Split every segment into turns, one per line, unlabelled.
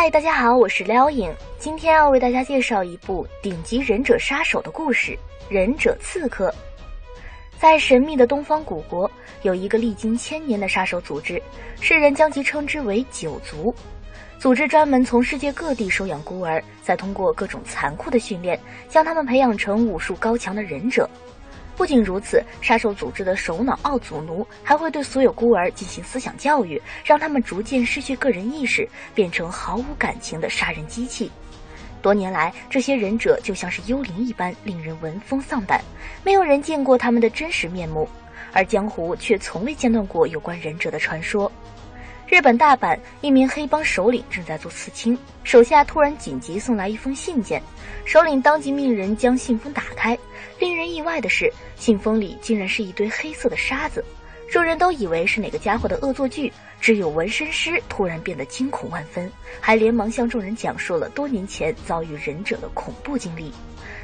嗨，大家好，我是撩影，今天要为大家介绍一部顶级忍者杀手的故事——忍者刺客。在神秘的东方古国，有一个历经千年的杀手组织，世人将其称之为九族。组织专门从世界各地收养孤儿，再通过各种残酷的训练，将他们培养成武术高强的忍者。不仅如此，杀手组织的首脑奥祖奴还会对所有孤儿进行思想教育，让他们逐渐失去个人意识，变成毫无感情的杀人机器。多年来，这些忍者就像是幽灵一般，令人闻风丧胆，没有人见过他们的真实面目，而江湖却从未间断过有关忍者的传说。日本大阪一名黑帮首领正在做刺青，手下突然紧急送来一封信件，首领当即命人将信封打开。令人意外的是，信封里竟然是一堆黑色的沙子。众人都以为是哪个家伙的恶作剧，只有纹身师突然变得惊恐万分，还连忙向众人讲述了多年前遭遇忍者的恐怖经历。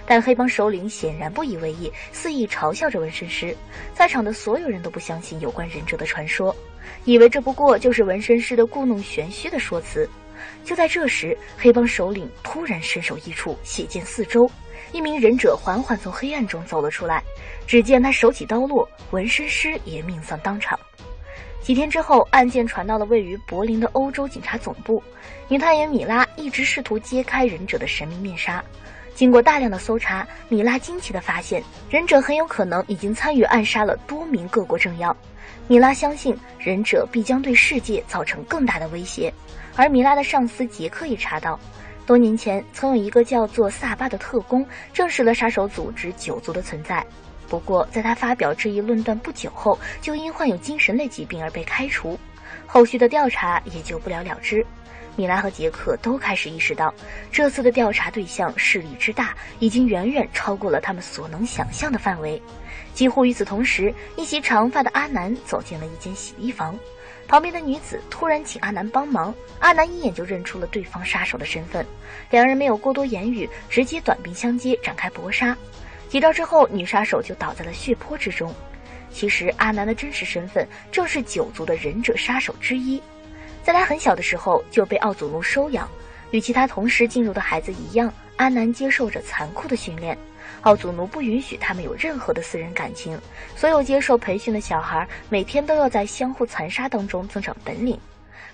但黑帮首领显然不以为意，肆意嘲笑着纹身师。在场的所有人都不相信有关忍者的传说。以为这不过就是纹身师的故弄玄虚的说辞。就在这时，黑帮首领突然身首异处，血溅四周。一名忍者缓缓从黑暗中走了出来，只见他手起刀落，纹身师也命丧当场。几天之后，案件传到了位于柏林的欧洲警察总部。女探员米拉一直试图揭开忍者的神秘面纱。经过大量的搜查，米拉惊奇地发现，忍者很有可能已经参与暗杀了多名各国政要。米拉相信忍者必将对世界造成更大的威胁，而米拉的上司杰克也查到，多年前曾有一个叫做萨巴的特工证实了杀手组织九族的存在。不过，在他发表这一论断不久后，就因患有精神类疾病而被开除，后续的调查也就不了了之。米拉和杰克都开始意识到，这次的调查对象势力之大，已经远远超过了他们所能想象的范围。几乎与此同时，一袭长发的阿南走进了一间洗衣房，旁边的女子突然请阿南帮忙，阿南一眼就认出了对方杀手的身份，两人没有过多言语，直接短兵相接，展开搏杀。几招之后，女杀手就倒在了血泊之中。其实，阿南的真实身份正是九族的忍者杀手之一。在他很小的时候就被奥祖奴收养，与其他同时进入的孩子一样，阿南接受着残酷的训练。奥祖奴不允许他们有任何的私人感情，所有接受培训的小孩每天都要在相互残杀当中增长本领。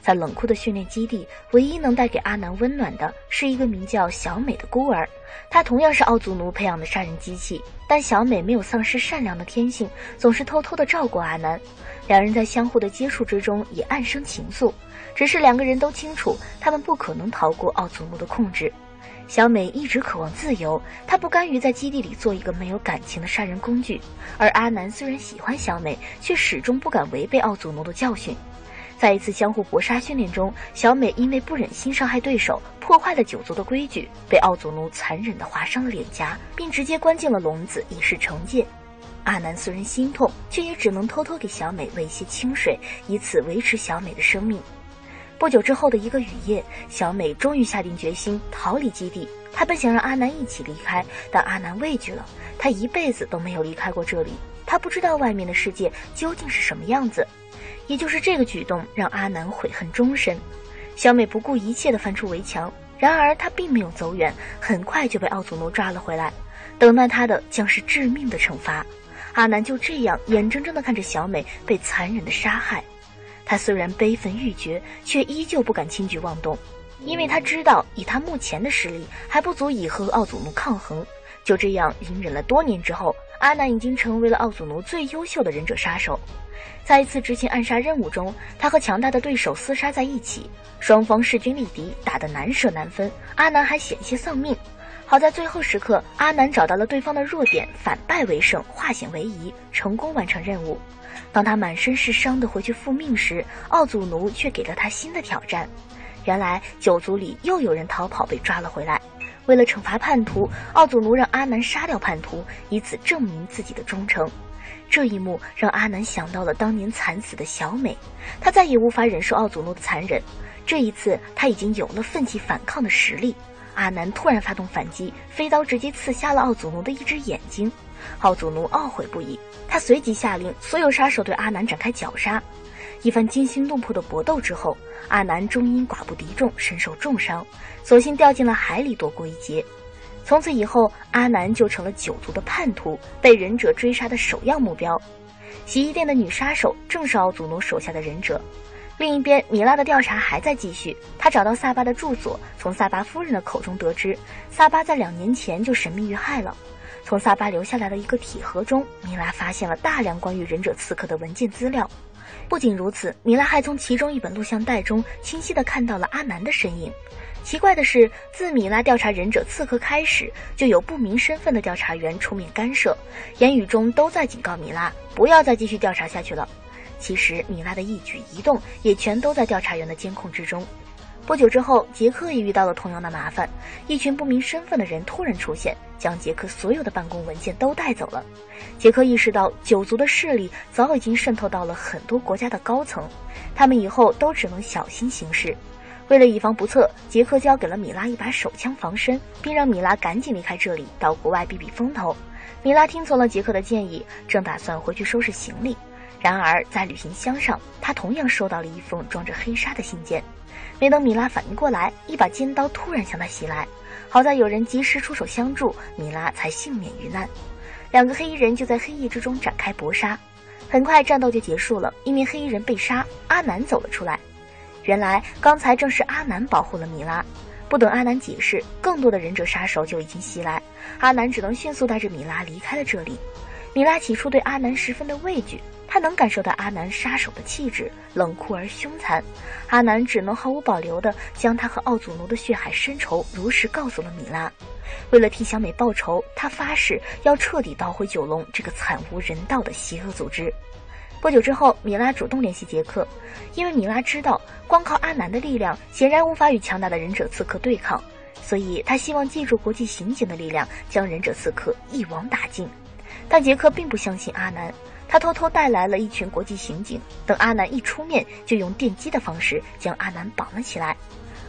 在冷酷的训练基地，唯一能带给阿南温暖的是一个名叫小美的孤儿，她同样是奥祖奴培养的杀人机器，但小美没有丧失善良的天性，总是偷偷的照顾阿南。两人在相互的接触之中也暗生情愫，只是两个人都清楚，他们不可能逃过奥祖奴的控制。小美一直渴望自由，她不甘于在基地里做一个没有感情的杀人工具。而阿南虽然喜欢小美，却始终不敢违背奥祖奴的教训。在一次相互搏杀训练中，小美因为不忍心伤害对手，破坏了九族的规矩，被奥祖奴残忍地划伤了脸颊，并直接关进了笼子，以示惩戒。阿南虽然心痛，却也只能偷偷给小美喂一些清水，以此维持小美的生命。不久之后的一个雨夜，小美终于下定决心逃离基地。她本想让阿南一起离开，但阿南畏惧了。他一辈子都没有离开过这里，他不知道外面的世界究竟是什么样子。也就是这个举动，让阿南悔恨终身。小美不顾一切地翻出围墙，然而她并没有走远，很快就被奥祖奴抓了回来。等待他的将是致命的惩罚。阿南就这样眼睁睁地看着小美被残忍的杀害，他虽然悲愤欲绝，却依旧不敢轻举妄动，因为他知道以他目前的实力还不足以和奥祖奴抗衡。就这样隐忍了多年之后，阿南已经成为了奥祖奴最优秀的忍者杀手。在一次执行暗杀任务中，他和强大的对手厮杀在一起，双方势均力敌，打得难舍难分，阿南还险些丧命。好在最后时刻，阿南找到了对方的弱点，反败为胜，化险为夷，成功完成任务。当他满身是伤的回去复命时，奥祖奴却给了他新的挑战。原来九族里又有人逃跑被抓了回来，为了惩罚叛徒，奥祖奴让阿南杀掉叛徒，以此证明自己的忠诚。这一幕让阿南想到了当年惨死的小美，他再也无法忍受奥祖奴的残忍。这一次，他已经有了奋起反抗的实力。阿南突然发动反击，飞刀直接刺瞎了奥祖奴的一只眼睛。奥祖奴懊悔不已，他随即下令所有杀手对阿南展开绞杀。一番惊心动魄的搏斗之后，阿南终因寡不敌众，身受重伤，索性掉进了海里躲过一劫。从此以后，阿南就成了九族的叛徒，被忍者追杀的首要目标。洗衣店的女杀手正是奥祖奴手下的忍者。另一边，米拉的调查还在继续。他找到萨巴的住所，从萨巴夫人的口中得知，萨巴在两年前就神秘遇害了。从萨巴留下来的一个铁盒中，米拉发现了大量关于忍者刺客的文件资料。不仅如此，米拉还从其中一本录像带中清晰地看到了阿南的身影。奇怪的是，自米拉调查忍者刺客开始，就有不明身份的调查员出面干涉，言语中都在警告米拉不要再继续调查下去了。其实，米拉的一举一动也全都在调查员的监控之中。不久之后，杰克也遇到了同样的麻烦，一群不明身份的人突然出现，将杰克所有的办公文件都带走了。杰克意识到九族的势力早已经渗透到了很多国家的高层，他们以后都只能小心行事。为了以防不测，杰克交给了米拉一把手枪防身，并让米拉赶紧离开这里，到国外避避风头。米拉听从了杰克的建议，正打算回去收拾行李。然而，在旅行箱上，他同样收到了一封装着黑纱的信件。没等米拉反应过来，一把尖刀突然向他袭来。好在有人及时出手相助，米拉才幸免于难。两个黑衣人就在黑夜之中展开搏杀。很快，战斗就结束了，一名黑衣人被杀，阿南走了出来。原来刚才正是阿南保护了米拉，不等阿南解释，更多的忍者杀手就已经袭来，阿南只能迅速带着米拉离开了这里。米拉起初对阿南十分的畏惧，他能感受到阿南杀手的气质，冷酷而凶残。阿南只能毫无保留地将他和奥祖奴的血海深仇如实告诉了米拉。为了替小美报仇，他发誓要彻底捣毁九龙这个惨无人道的邪恶组织。不久之后，米拉主动联系杰克，因为米拉知道光靠阿南的力量显然无法与强大的忍者刺客对抗，所以他希望借助国际刑警的力量将忍者刺客一网打尽。但杰克并不相信阿南，他偷偷带来了一群国际刑警，等阿南一出面，就用电击的方式将阿南绑了起来。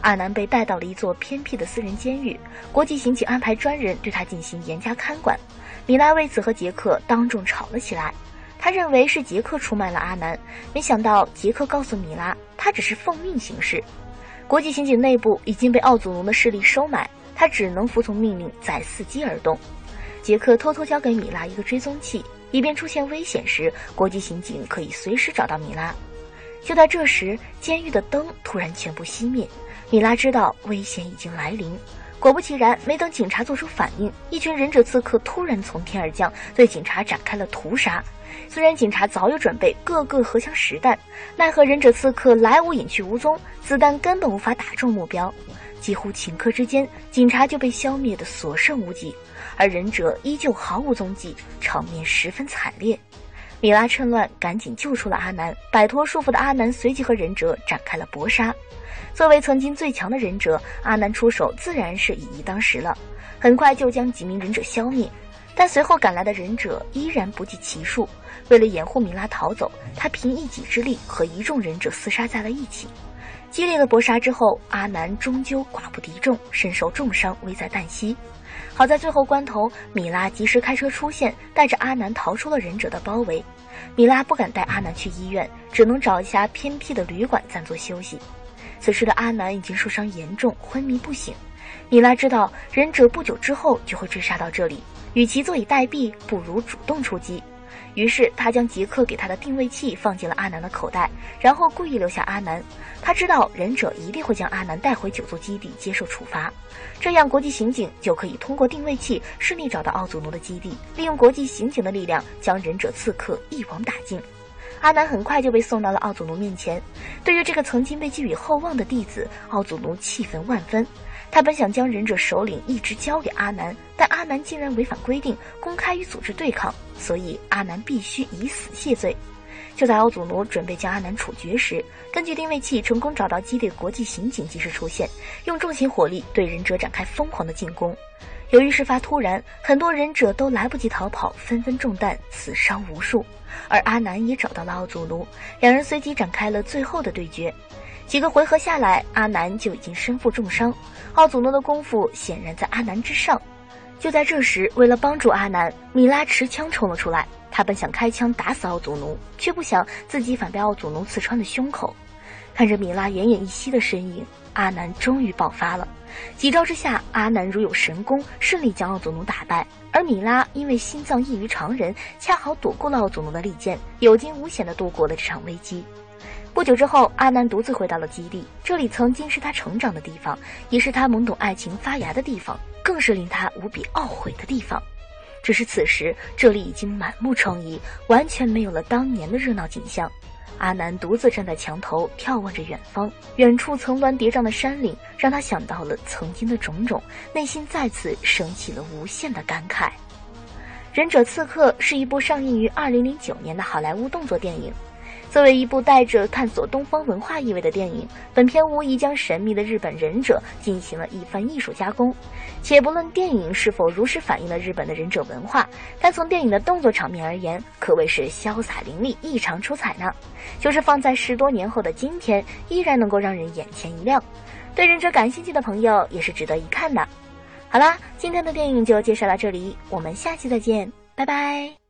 阿南被带到了一座偏僻的私人监狱，国际刑警安排专人对他进行严加看管。米拉为此和杰克当众吵了起来。他认为是杰克出卖了阿南，没想到杰克告诉米拉，他只是奉命行事。国际刑警内部已经被奥祖龙的势力收买，他只能服从命令，再伺机而动。杰克偷偷交给米拉一个追踪器，以便出现危险时，国际刑警可以随时找到米拉。就在这时，监狱的灯突然全部熄灭，米拉知道危险已经来临。果不其然，没等警察做出反应，一群忍者刺客突然从天而降，对警察展开了屠杀。虽然警察早有准备，个个荷枪实弹，奈何忍者刺客来无影去无踪，子弹根本无法打中目标。几乎顷刻之间，警察就被消灭的所剩无几，而忍者依旧毫无踪迹，场面十分惨烈。米拉趁乱赶紧救出了阿南，摆脱束缚的阿南随即和忍者展开了搏杀。作为曾经最强的忍者，阿南出手自然是以一当十了，很快就将几名忍者消灭。但随后赶来的忍者依然不计其数。为了掩护米拉逃走，他凭一己之力和一众忍者厮杀在了一起。激烈的搏杀之后，阿南终究寡不敌众，身受重伤，危在旦夕。好在最后关头，米拉及时开车出现，带着阿南逃出了忍者的包围。米拉不敢带阿南去医院，只能找一家偏僻的旅馆暂作休息。此时的阿南已经受伤严重，昏迷不醒。米拉知道忍者不久之后就会追杀到这里。与其坐以待毙，不如主动出击。于是他将杰克给他的定位器放进了阿南的口袋，然后故意留下阿南。他知道忍者一定会将阿南带回九族基地接受处罚，这样国际刑警就可以通过定位器顺利找到奥祖奴的基地，利用国际刑警的力量将忍者刺客一网打尽。阿南很快就被送到了奥祖奴面前。对于这个曾经被寄予厚望的弟子，奥祖奴气愤万分。他本想将忍者首领一直交给阿南，但阿南竟然违反规定，公开与组织对抗，所以阿南必须以死谢罪。就在奥祖奴准备将阿南处决时，根据定位器成功找到基地的国际刑警及时出现，用重型火力对忍者展开疯狂的进攻。由于事发突然，很多忍者都来不及逃跑，纷纷中弹，死伤无数。而阿南也找到了奥祖奴，两人随即展开了最后的对决。几个回合下来，阿南就已经身负重伤。奥祖诺的功夫显然在阿南之上。就在这时，为了帮助阿南，米拉持枪冲了出来。他本想开枪打死奥祖奴，却不想自己反被奥祖奴刺穿了胸口。看着米拉奄奄一息的身影，阿南终于爆发了。几招之下，阿南如有神功，顺利将奥祖奴打败。而米拉因为心脏异于常人，恰好躲过了奥祖奴的利剑，有惊无险地度过了这场危机。不久之后，阿南独自回到了基地，这里曾经是他成长的地方，也是他懵懂爱情发芽的地方，更是令他无比懊悔的地方。只是此时，这里已经满目疮痍，完全没有了当年的热闹景象。阿南独自站在墙头，眺望着远方。远处层峦叠嶂的山岭，让他想到了曾经的种种，内心再次升起了无限的感慨。《忍者刺客》是一部上映于2009年的好莱坞动作电影。作为一部带着探索东方文化意味的电影，本片无疑将神秘的日本忍者进行了一番艺术加工。且不论电影是否如实反映了日本的忍者文化，但从电影的动作场面而言，可谓是潇洒凌厉，异常出彩呢。就是放在十多年后的今天，依然能够让人眼前一亮。对忍者感兴趣的朋友，也是值得一看的。好啦，今天的电影就介绍到这里，我们下期再见，拜拜。